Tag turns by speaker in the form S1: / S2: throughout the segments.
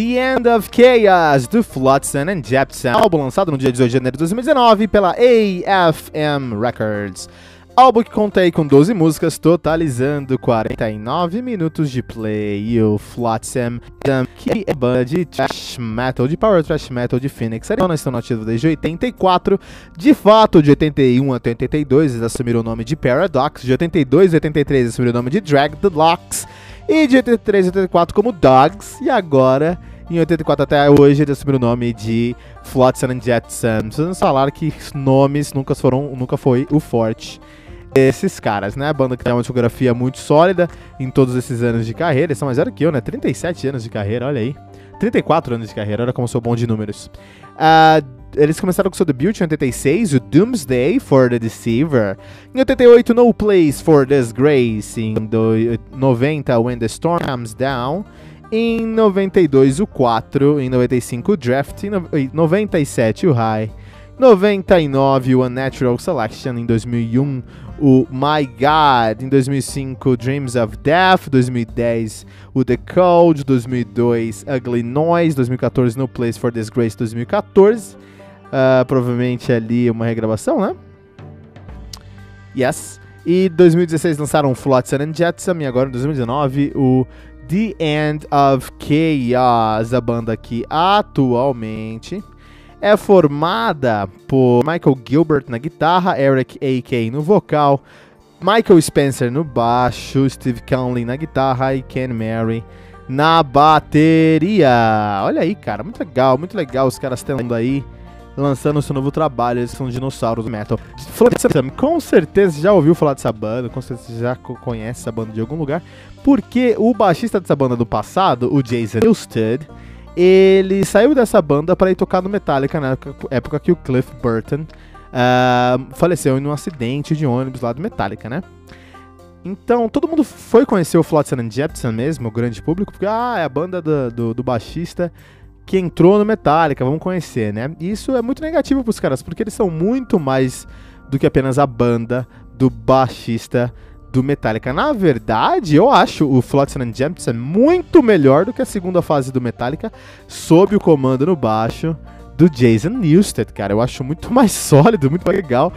S1: The End of Chaos, do Flotsam and Jepsen, álbum lançado no dia 18 de janeiro de 2019 pela AFM Records. Álbum que conta aí com 12 músicas, totalizando 49 minutos de play. E o Flotsam, que é banda de thrash metal, de power thrash metal de Phoenix, Arizona, estão nativos desde 84. De fato, de 81 até 82, eles assumiram o nome de Paradox. De 82 a 83, assumiram o nome de Drag the Locks. E de 83 a 84 como Dogs. E agora, em 84 até hoje, ele assumiu o nome de Flotsam and Jetsam. Precisamos falar que nomes nunca foram, nunca foi o forte desses caras, né? A banda que tem uma discografia muito sólida em todos esses anos de carreira. Eles são mais velhos que eu, né? 37 anos de carreira, olha aí. 34 anos de carreira, olha como sou bom de números. Uh, eles começaram com seu debut em 86, o Doomsday for the Deceiver. Em 88, No Place for Disgrace. Em 90, When the Storm Comes Down. Em 92, o 4. Em 95, o Draft. Em 97, o High. 99, o Unnatural Selection. Em 2001, o My God. Em 2005, Dreams of Death. 2010, o The Code. 2002, Ugly Noise. 2014, No Place for Disgrace. 2014. Uh, provavelmente ali uma regravação, né? Yes. E 2016 lançaram Flotsam and Jetsam e agora em 2019 o The End of Chaos, a banda que atualmente é formada por Michael Gilbert na guitarra, Eric A.K. no vocal, Michael Spencer no baixo, Steve Conley na guitarra e Ken Mary na bateria. Olha aí, cara, muito legal, muito legal os caras tendo aí lançando seu novo trabalho, eles são dinossauros metal. Com certeza já ouviu falar dessa banda, com certeza já conhece essa banda de algum lugar, porque o baixista dessa banda do passado, o Jason Newsted, ele saiu dessa banda para ir tocar no Metallica na época que o Cliff Burton uh, faleceu em um acidente de ônibus lá do Metallica, né? Então, todo mundo foi conhecer o Flotsam and Jepsen mesmo, o grande público, porque ah, é a banda do, do, do baixista que entrou no Metallica, vamos conhecer, né? E isso é muito negativo pros caras, porque eles são muito mais do que apenas a banda do baixista do Metallica. Na verdade, eu acho o Flotsam and Jefferson muito melhor do que a segunda fase do Metallica, sob o comando no baixo do Jason Newsted, cara. Eu acho muito mais sólido, muito mais legal.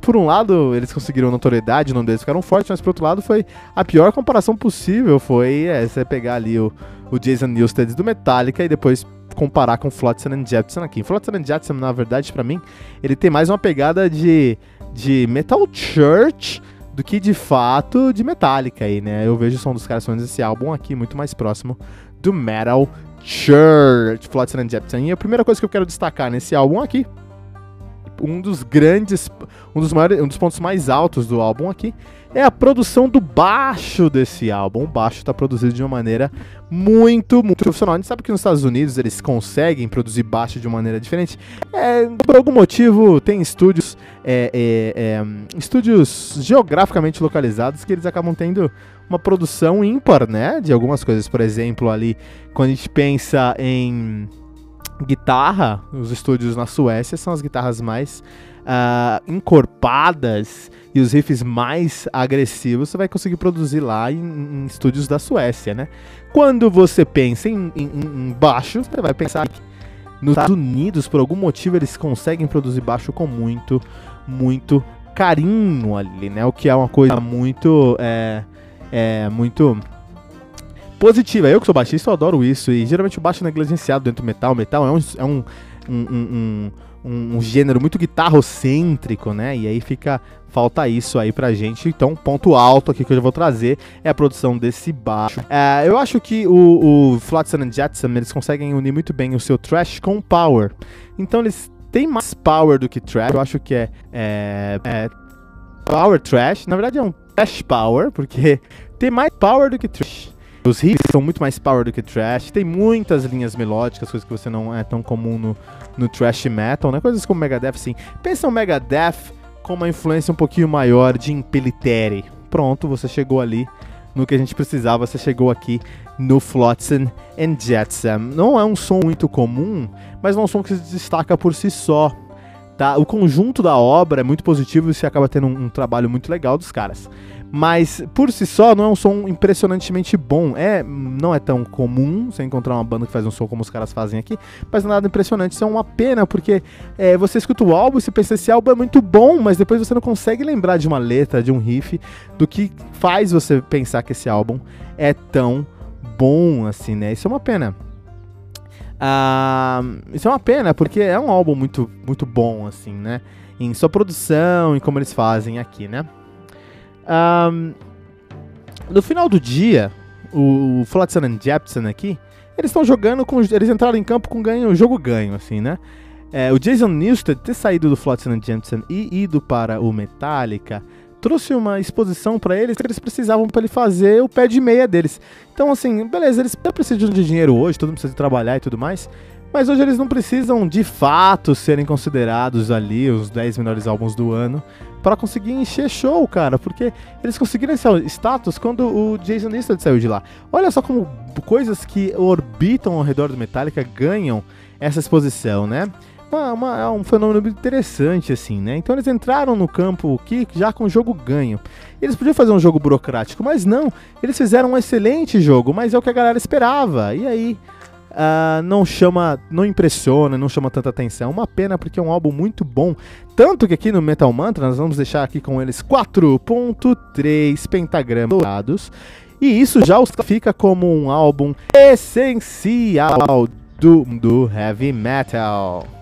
S1: Por um lado, eles conseguiram notoriedade, o nome deles ficaram fortes, mas por outro lado, foi a pior comparação possível. Foi é, você pegar ali o, o Jason Newsted do Metallica e depois comparar com Flotsam and Jepsen aqui. Flotsam and Jepsen, na verdade, para mim, ele tem mais uma pegada de, de Metal Church do que de fato de Metallica aí, né? Eu vejo o som dos caras fazendo esse álbum aqui muito mais próximo do Metal Church, Flotsam and Jepsen. E a primeira coisa que eu quero destacar nesse álbum aqui um dos grandes, um dos maiores, um dos pontos mais altos do álbum aqui é a produção do baixo desse álbum. O baixo está produzido de uma maneira muito, muito profissional. A gente sabe que nos Estados Unidos eles conseguem produzir baixo de uma maneira diferente. É, por algum motivo, tem estúdios, é, é, é, estúdios geograficamente localizados que eles acabam tendo uma produção ímpar, né? De algumas coisas. Por exemplo, ali, quando a gente pensa em guitarra, os estúdios na Suécia são as guitarras mais uh, encorpadas e os riffs mais agressivos você vai conseguir produzir lá em, em estúdios da Suécia, né? Quando você pensa em, em, em baixo, você vai pensar que nos Estados Unidos, por algum motivo, eles conseguem produzir baixo com muito, muito carinho ali, né? O que é uma coisa muito, é, é muito positiva. Eu que sou baixista, eu adoro isso. E geralmente o baixo é negligenciado dentro do metal. O metal é um, é um, um, um, um, um gênero muito guitarrocêntrico, né? E aí fica. Falta isso aí pra gente. Então, ponto alto aqui que eu já vou trazer é a produção desse baixo. É, eu acho que o, o Flotsam and Jetsam eles conseguem unir muito bem o seu trash com power. Então, eles têm mais power do que trash. Eu acho que é, é, é power trash. Na verdade, é um trash power, porque tem mais power do que trash. Os riffs são muito mais power do que trash. Tem muitas linhas melódicas, coisas que você não é tão comum no, no trash metal, né? Coisas como Megadeth, sim. Pensa um Megadeth com uma influência um pouquinho maior de Impelitere. Pronto, você chegou ali no que a gente precisava, você chegou aqui no Flotsam and Jetsam. Não é um som muito comum, mas é um som que se destaca por si só. Tá? O conjunto da obra é muito positivo e você acaba tendo um, um trabalho muito legal dos caras. Mas por si só não é um som impressionantemente bom. É, não é tão comum você encontrar uma banda que faz um som como os caras fazem aqui, mas nada impressionante. Isso é uma pena, porque é, você escuta o álbum e você pensa, esse álbum é muito bom, mas depois você não consegue lembrar de uma letra, de um riff, do que faz você pensar que esse álbum é tão bom assim, né? Isso é uma pena. Ah, isso é uma pena, porque é um álbum muito, muito bom, assim, né? Em sua produção e como eles fazem aqui, né? Um, no final do dia, o, Flotsam and Jepsen aqui, eles estão jogando com. Eles entraram em campo com ganho, jogo ganho, assim, né? É, o Jason Newsted ter saído do Flotsam and Jepsen e ido para o Metallica trouxe uma exposição para eles que eles precisavam para ele fazer o pé de meia deles. Então, assim, beleza, eles precisam de dinheiro hoje, todo mundo precisa trabalhar e tudo mais. Mas hoje eles não precisam de fato serem considerados ali os 10 melhores álbuns do ano para conseguir encher show, cara, porque eles conseguiram esse status quando o Jason Newsted saiu de lá. Olha só como coisas que orbitam ao redor do Metallica ganham essa exposição, né? Uma, uma, é um fenômeno interessante, assim, né? Então eles entraram no campo aqui já com o jogo ganho. Eles podiam fazer um jogo burocrático, mas não. Eles fizeram um excelente jogo, mas é o que a galera esperava. E aí, uh, não chama, não impressiona, não chama tanta atenção. Uma pena porque é um álbum muito bom. Tanto que aqui no Metal Mantra nós vamos deixar aqui com eles 4.3 pentagramas e isso já fica como um álbum essencial do, do heavy metal.